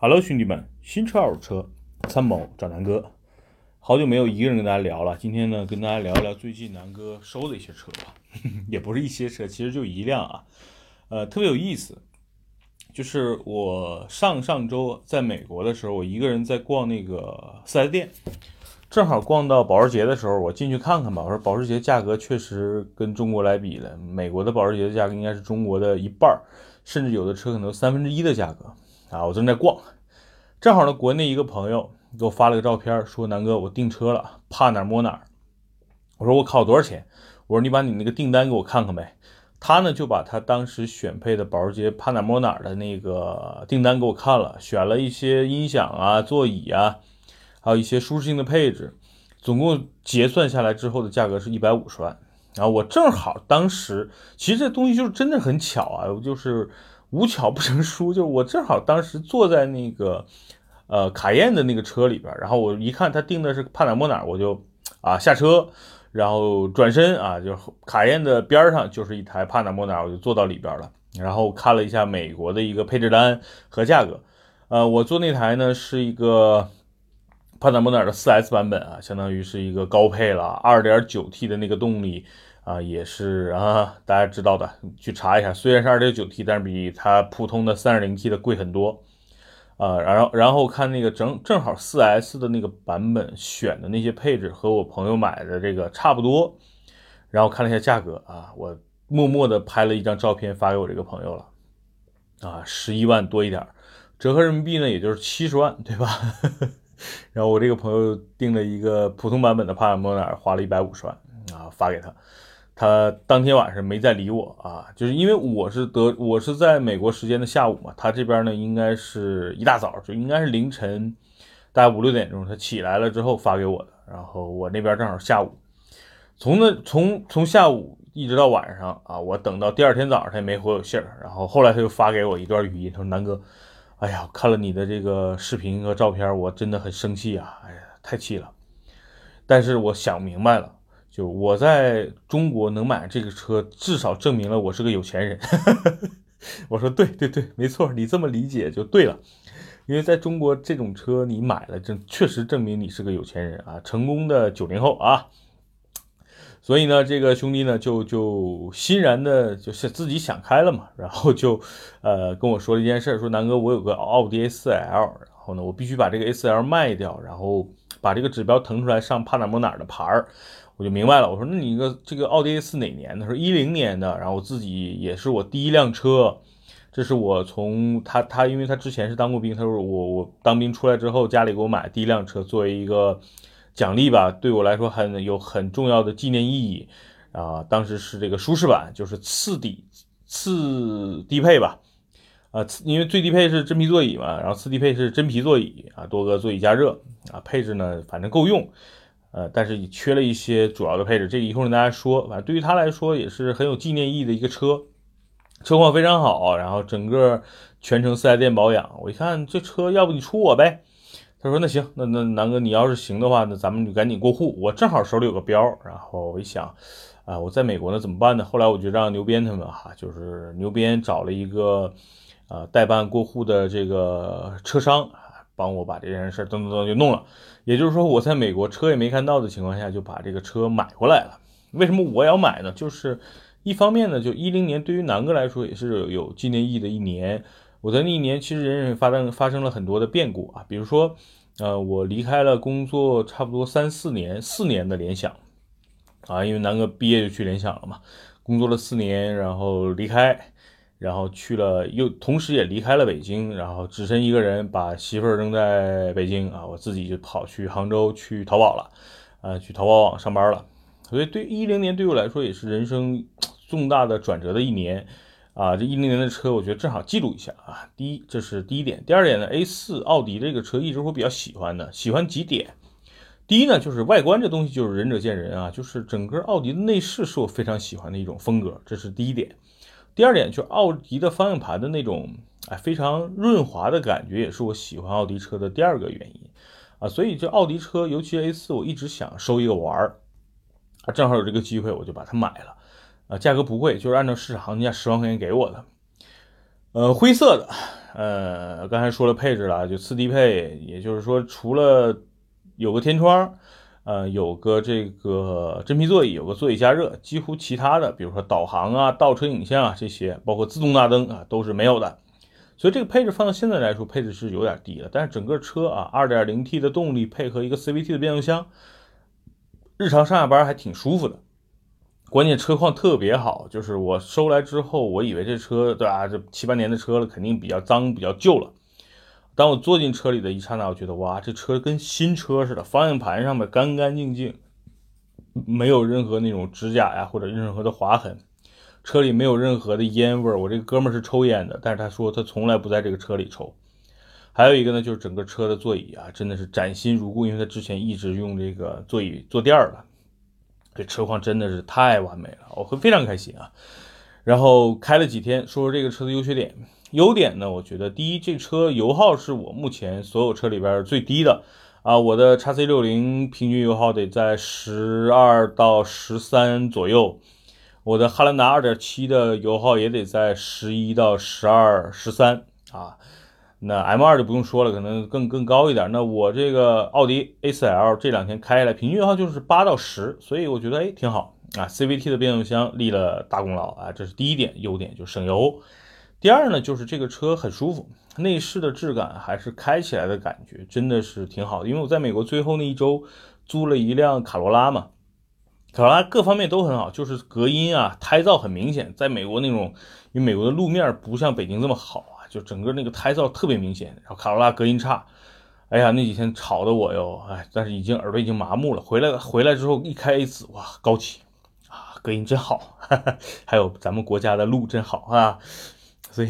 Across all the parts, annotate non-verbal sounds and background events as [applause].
Hello，兄弟们，新车二手车参谋找南哥，好久没有一个人跟大家聊了。今天呢，跟大家聊一聊最近南哥收的一些车吧，[laughs] 也不是一些车，其实就一辆啊，呃，特别有意思。就是我上上周在美国的时候，我一个人在逛那个四 S 店，正好逛到保时捷的时候，我进去看看吧。我说保时捷价格确实跟中国来比了，美国的保时捷的价格应该是中国的一半，甚至有的车可能三分之一的价格。啊，我正在逛，正好呢，国内一个朋友给我发了个照片，说南哥，我订车了，怕哪摸哪。我说我靠，多少钱？我说你把你那个订单给我看看呗。他呢就把他当时选配的保时捷怕哪摸哪的那个订单给我看了，选了一些音响啊、座椅啊，还有一些舒适性的配置，总共结算下来之后的价格是一百五十万。然后我正好当时，其实这东西就是真的很巧啊，就是。无巧不成书，就是我正好当时坐在那个呃卡宴的那个车里边，然后我一看他订的是帕纳莫哪，我就啊下车，然后转身啊，就卡宴的边上就是一台帕纳莫哪，我就坐到里边了，然后看了一下美国的一个配置单和价格，呃，我坐那台呢是一个帕纳莫哪的 4S 版本啊，相当于是一个高配了，2.9T 的那个动力。啊，也是啊，大家知道的，去查一下。虽然是二点九 T，但是比它普通的三点零 T 的贵很多。啊，然后然后看那个正正好四 S 的那个版本选的那些配置和我朋友买的这个差不多。然后看了一下价格啊，我默默的拍了一张照片发给我这个朋友了。啊，十一万多一点，折合人民币呢，也就是七十万，对吧？[laughs] 然后我这个朋友订了一个普通版本的帕萨莫纳，花了一百五十万啊，发给他。他当天晚上没再理我啊，就是因为我是得我是在美国时间的下午嘛，他这边呢应该是一大早就应该是凌晨，大概五六点钟他起来了之后发给我的，然后我那边正好下午，从那从从下午一直到晚上啊，我等到第二天早上他也没回我信儿，然后后来他又发给我一段语音，他说南哥，哎呀，看了你的这个视频和照片，我真的很生气啊，哎呀，太气了，但是我想明白了。就我在中国能买这个车，至少证明了我是个有钱人。[laughs] 我说对对对，没错，你这么理解就对了。因为在中国这种车你买了，这确实证明你是个有钱人啊，成功的九零后啊。所以呢，这个兄弟呢就就欣然的就是自己想开了嘛，然后就呃跟我说了一件事，说南哥，我有个奥迪 A4L，然后呢我必须把这个 A4L 卖掉，然后把这个指标腾出来上帕纳摩哪的牌儿。我就明白了，我说那你一个这个奥迪 A4 哪年的？说一零年的，然后我自己也是我第一辆车，这是我从他他，因为他之前是当过兵，他说我我当兵出来之后，家里给我买第一辆车，作为一个奖励吧，对我来说很有很重要的纪念意义啊。当时是这个舒适版，就是次低次低配吧，啊，因为最低配是真皮座椅嘛，然后次低配是真皮座椅啊，多个座椅加热啊，配置呢反正够用。呃，但是缺了一些主要的配置，这个一会儿跟大家说。反正对于他来说也是很有纪念意义的一个车，车况非常好，然后整个全程四 S 店保养。我一看这车，要不你出我呗？他说那行，那那南哥你要是行的话，那咱们就赶紧过户。我正好手里有个标，然后我一想，啊，我在美国呢怎么办呢？后来我就让牛鞭他们哈，就是牛鞭找了一个呃代办过户的这个车商。帮我把这件事儿噔噔噔就弄了，也就是说我在美国车也没看到的情况下就把这个车买过来了。为什么我要买呢？就是一方面呢，就一零年对于南哥来说也是有纪念意义的一年。我在那一年其实人生发生发生了很多的变故啊，比如说，呃，我离开了工作差不多三四年，四年的联想啊，因为南哥毕业就去联想了嘛，工作了四年，然后离开。然后去了，又同时也离开了北京，然后只身一个人把媳妇扔在北京啊，我自己就跑去杭州去淘宝了，呃，去淘宝网上班了。所以对一零年对我来说也是人生重大的转折的一年啊。这一零年的车，我觉得正好记录一下啊。第一，这是第一点。第二点呢，A 四奥迪这个车一直我比较喜欢的，喜欢几点。第一呢，就是外观这东西就是仁者见仁啊，就是整个奥迪的内饰是我非常喜欢的一种风格，这是第一点。第二点就是奥迪的方向盘的那种哎非常润滑的感觉，也是我喜欢奥迪车的第二个原因啊。所以这奥迪车，尤其 A4，我一直想收一个玩儿啊，正好有这个机会，我就把它买了啊。价格不贵，就是按照市场行情价十万块钱给我的。呃，灰色的呃，刚才说了配置了，就次低配，也就是说除了有个天窗，呃，有个这个真皮座椅，有个座椅加热，几乎其他的，比如说导航啊、倒车影像啊这些，包括自动大灯啊，都是没有的。所以这个配置放到现在来说，配置是有点低了。但是整个车啊，2.0T 的动力配合一个 CVT 的变速箱，日常上下班还挺舒服的。关键车况特别好，就是我收来之后，我以为这车对吧，这七八年的车了，肯定比较脏、比较旧了。当我坐进车里的一刹那，我觉得哇，这车跟新车似的，方向盘上面干干净净，没有任何那种指甲呀或者任何的划痕。车里没有任何的烟味儿，我这个哥们儿是抽烟的，但是他说他从来不在这个车里抽。还有一个呢，就是整个车的座椅啊，真的是崭新如故，因为他之前一直用这个座椅坐垫儿了，这车况真的是太完美了，我会非常开心啊。然后开了几天，说说这个车的优缺点。优点呢，我觉得第一，这车油耗是我目前所有车里边最低的啊，我的叉 C 六零平均油耗得在十二到十三左右。我的汉兰达2.7的油耗也得在十一到十二、十三啊，那 M2 就不用说了，可能更更高一点。那我这个奥迪 A4L 这两天开下来，平均油耗就是八到十，所以我觉得哎挺好啊。CVT 的变速箱立了大功劳啊，这是第一点优点，就省油。第二呢，就是这个车很舒服，内饰的质感还是开起来的感觉真的是挺好的。因为我在美国最后那一周租了一辆卡罗拉嘛。卡罗拉各方面都很好，就是隔音啊、胎噪很明显。在美国那种，因为美国的路面不像北京这么好啊，就整个那个胎噪特别明显。然后卡罗拉隔音差，哎呀，那几天吵的我哟，哎，但是已经耳朵已经麻木了。回来回来之后一开 A 四，哇，高级啊，隔音真好。哈哈，还有咱们国家的路真好啊，所以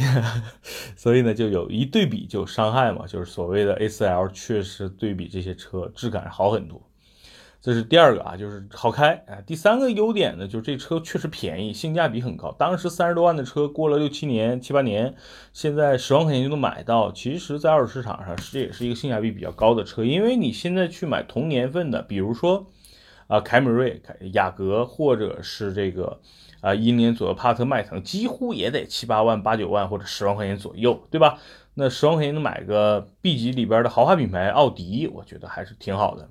[laughs] 所以呢，就有一对比就伤害嘛，就是所谓的 A 四 L 确实对比这些车质感好很多。这是第二个啊，就是好开啊。第三个优点呢，就是这车确实便宜，性价比很高。当时三十多万的车，过了六七年、七八年，现在十万块钱就能买到。其实，在二手市场上，这也是一个性价比比较高的车。因为你现在去买同年份的，比如说啊，凯美瑞、凯雅阁，或者是这个啊，一年左右帕萨特、迈腾，几乎也得七八万、八九万或者十万块钱左右，对吧？那十万块钱能买个 B 级里边的豪华品牌奥迪，我觉得还是挺好的。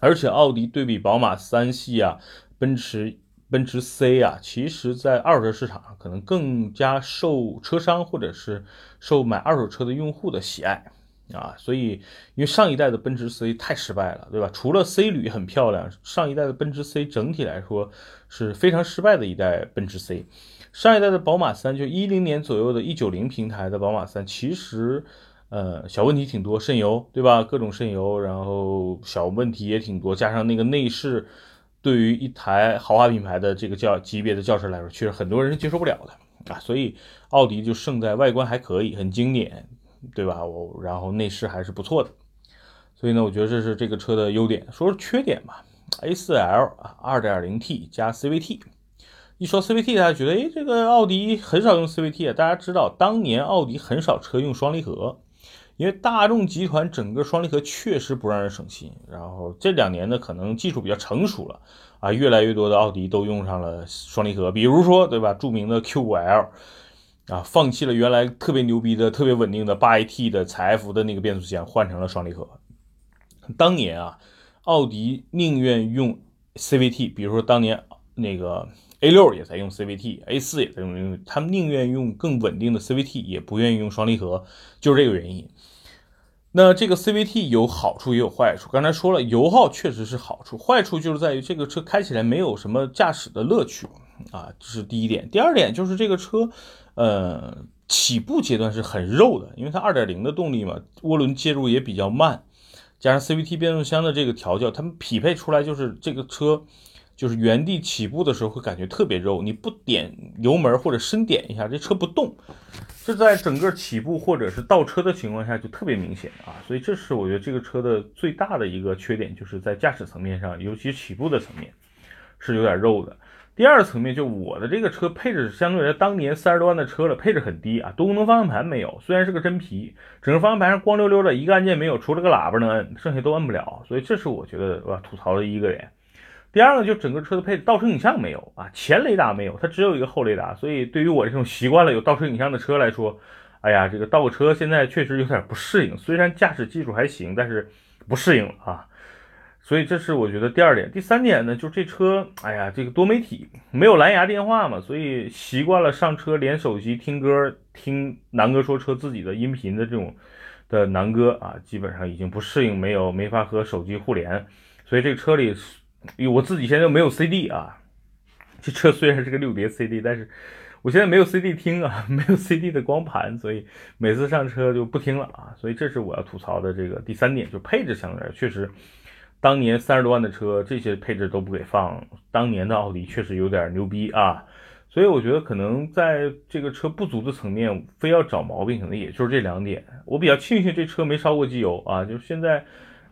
而且奥迪对比宝马三系啊，奔驰奔驰 C 啊，其实在二手车市场上可能更加受车商或者是受买二手车的用户的喜爱啊。所以，因为上一代的奔驰 C 太失败了，对吧？除了 C 旅很漂亮，上一代的奔驰 C 整体来说是非常失败的一代奔驰 C。上一代的宝马三，就一零年左右的一九零平台的宝马三，其实。呃，小问题挺多，渗油，对吧？各种渗油，然后小问题也挺多，加上那个内饰，对于一台豪华品牌的这个轿级别的轿车来说，确实很多人是接受不了的啊。所以奥迪就胜在外观还可以，很经典，对吧？我然后内饰还是不错的，所以呢，我觉得这是这个车的优点。说说缺点吧，A4L 啊，2.0T 加 CVT，一说 CVT，大家觉得，哎，这个奥迪很少用 CVT 啊。大家知道，当年奥迪很少车用双离合。因为大众集团整个双离合确实不让人省心，然后这两年呢，可能技术比较成熟了啊，越来越多的奥迪都用上了双离合，比如说对吧，著名的 Q5L 啊，放弃了原来特别牛逼的、特别稳定的八 AT 的采埃孚的那个变速箱，换成了双离合。当年啊，奥迪宁愿用 CVT，比如说当年那个 A6 也在用 CVT，A4 也在用，他们宁愿用更稳定的 CVT，也不愿意用双离合，就是这个原因。那这个 CVT 有好处也有坏处。刚才说了，油耗确实是好处，坏处就是在于这个车开起来没有什么驾驶的乐趣啊，这是第一点。第二点就是这个车，呃，起步阶段是很肉的，因为它2.0的动力嘛，涡轮介入也比较慢，加上 CVT 变速箱的这个调教，它们匹配出来就是这个车。就是原地起步的时候会感觉特别肉，你不点油门或者深点一下，这车不动。这在整个起步或者是倒车的情况下就特别明显啊，所以这是我觉得这个车的最大的一个缺点，就是在驾驶层面上，尤其起步的层面是有点肉的。第二层面就我的这个车配置相对来当年三十多万的车了，配置很低啊，多功能方向盘没有，虽然是个真皮，整个方向盘上光溜溜的一个按键没有，除了个喇叭能摁，剩下都摁不了，所以这是我觉得我吐槽的一个点。第二个就整个车的配置，倒车影像没有啊，前雷达没有，它只有一个后雷达，所以对于我这种习惯了有倒车影像的车来说，哎呀，这个倒车现在确实有点不适应，虽然驾驶技术还行，但是不适应了啊。所以这是我觉得第二点，第三点呢，就是这车，哎呀，这个多媒体没有蓝牙电话嘛，所以习惯了上车连手机听歌，听南哥说车自己的音频的这种的南哥啊，基本上已经不适应，没有没法和手机互联，所以这车里，我自己现在没有 CD 啊，这车虽然是个六碟 CD，但是我现在没有 CD 听啊，[laughs] 没有 CD 的光盘，所以每次上车就不听了啊，所以这是我要吐槽的这个第三点，就配置相对来确实。当年三十多万的车，这些配置都不给放。当年的奥迪确实有点牛逼啊，所以我觉得可能在这个车不足的层面，非要找毛病，可能也就是这两点。我比较庆幸这车没烧过机油啊，就是现在，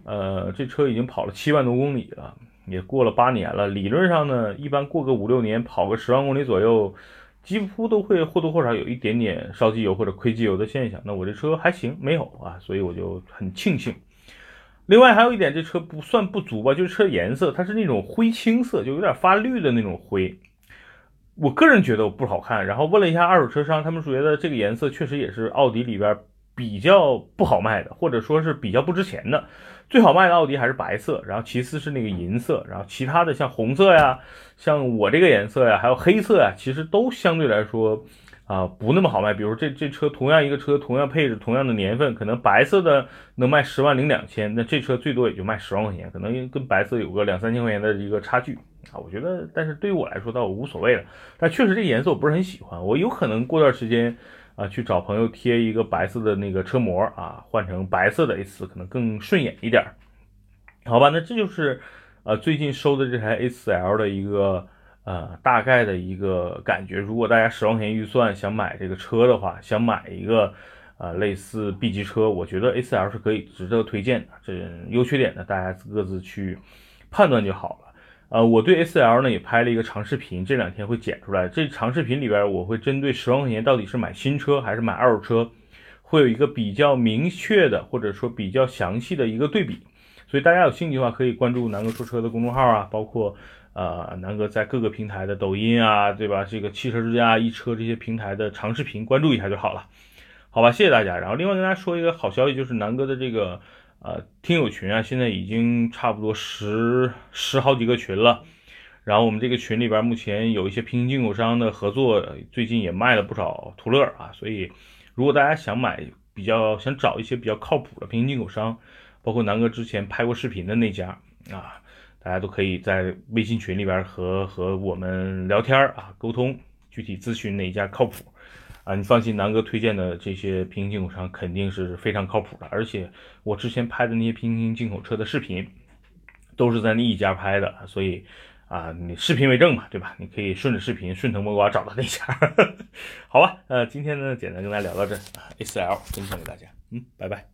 呃，这车已经跑了七万多公里了，也过了八年了。理论上呢，一般过个五六年，跑个十万公里左右，几乎都会或多或少有一点点烧机油或者亏机油的现象。那我这车还行，没有啊，所以我就很庆幸。另外还有一点，这车不算不足吧，就是车颜色，它是那种灰青色，就有点发绿的那种灰。我个人觉得不好看。然后问了一下二手车商，他们觉得这个颜色确实也是奥迪里边比较不好卖的，或者说是比较不值钱的。最好卖的奥迪还是白色，然后其次是那个银色，然后其他的像红色呀，像我这个颜色呀，还有黑色呀，其实都相对来说。啊，不那么好卖。比如这这车同样一个车，同样配置，同样的年份，可能白色的能卖十万零两千，那这车最多也就卖十万块钱，可能跟白色有个两三千块钱的一个差距啊。我觉得，但是对于我来说倒无所谓了。但确实这颜色我不是很喜欢，我有可能过段时间啊去找朋友贴一个白色的那个车模啊，换成白色的 A4 可能更顺眼一点。好吧，那这就是呃最近收的这台 A4L 的一个。呃，大概的一个感觉，如果大家十万块钱预算想买这个车的话，想买一个呃类似 B 级车，我觉得 A4L 是可以值得推荐的。这优缺点呢，大家各自去判断就好了。呃，我对 A4L 呢也拍了一个长视频，这两天会剪出来。这长视频里边，我会针对十万块钱到底是买新车还是买二手车，会有一个比较明确的或者说比较详细的一个对比。所以大家有兴趣的话，可以关注南哥说车的公众号啊，包括。呃，南哥在各个平台的抖音啊，对吧？这个汽车之家、一车这些平台的长视频关注一下就好了，好吧？谢谢大家。然后另外跟大家说一个好消息，就是南哥的这个呃听友群啊，现在已经差不多十十好几个群了。然后我们这个群里边目前有一些平行进口商的合作，最近也卖了不少途乐啊。所以如果大家想买比较想找一些比较靠谱的平行进口商，包括南哥之前拍过视频的那家啊。大家都可以在微信群里边和和我们聊天啊，沟通具体咨询哪一家靠谱啊？你放心，南哥推荐的这些平行进口商肯定是非常靠谱的，而且我之前拍的那些平行进口车的视频都是在那一家拍的，所以啊，你视频为证嘛，对吧？你可以顺着视频顺藤摸瓜找到那家，[laughs] 好吧？呃，今天呢，简单跟大家聊到这，A4L 分享给大家，嗯，拜拜。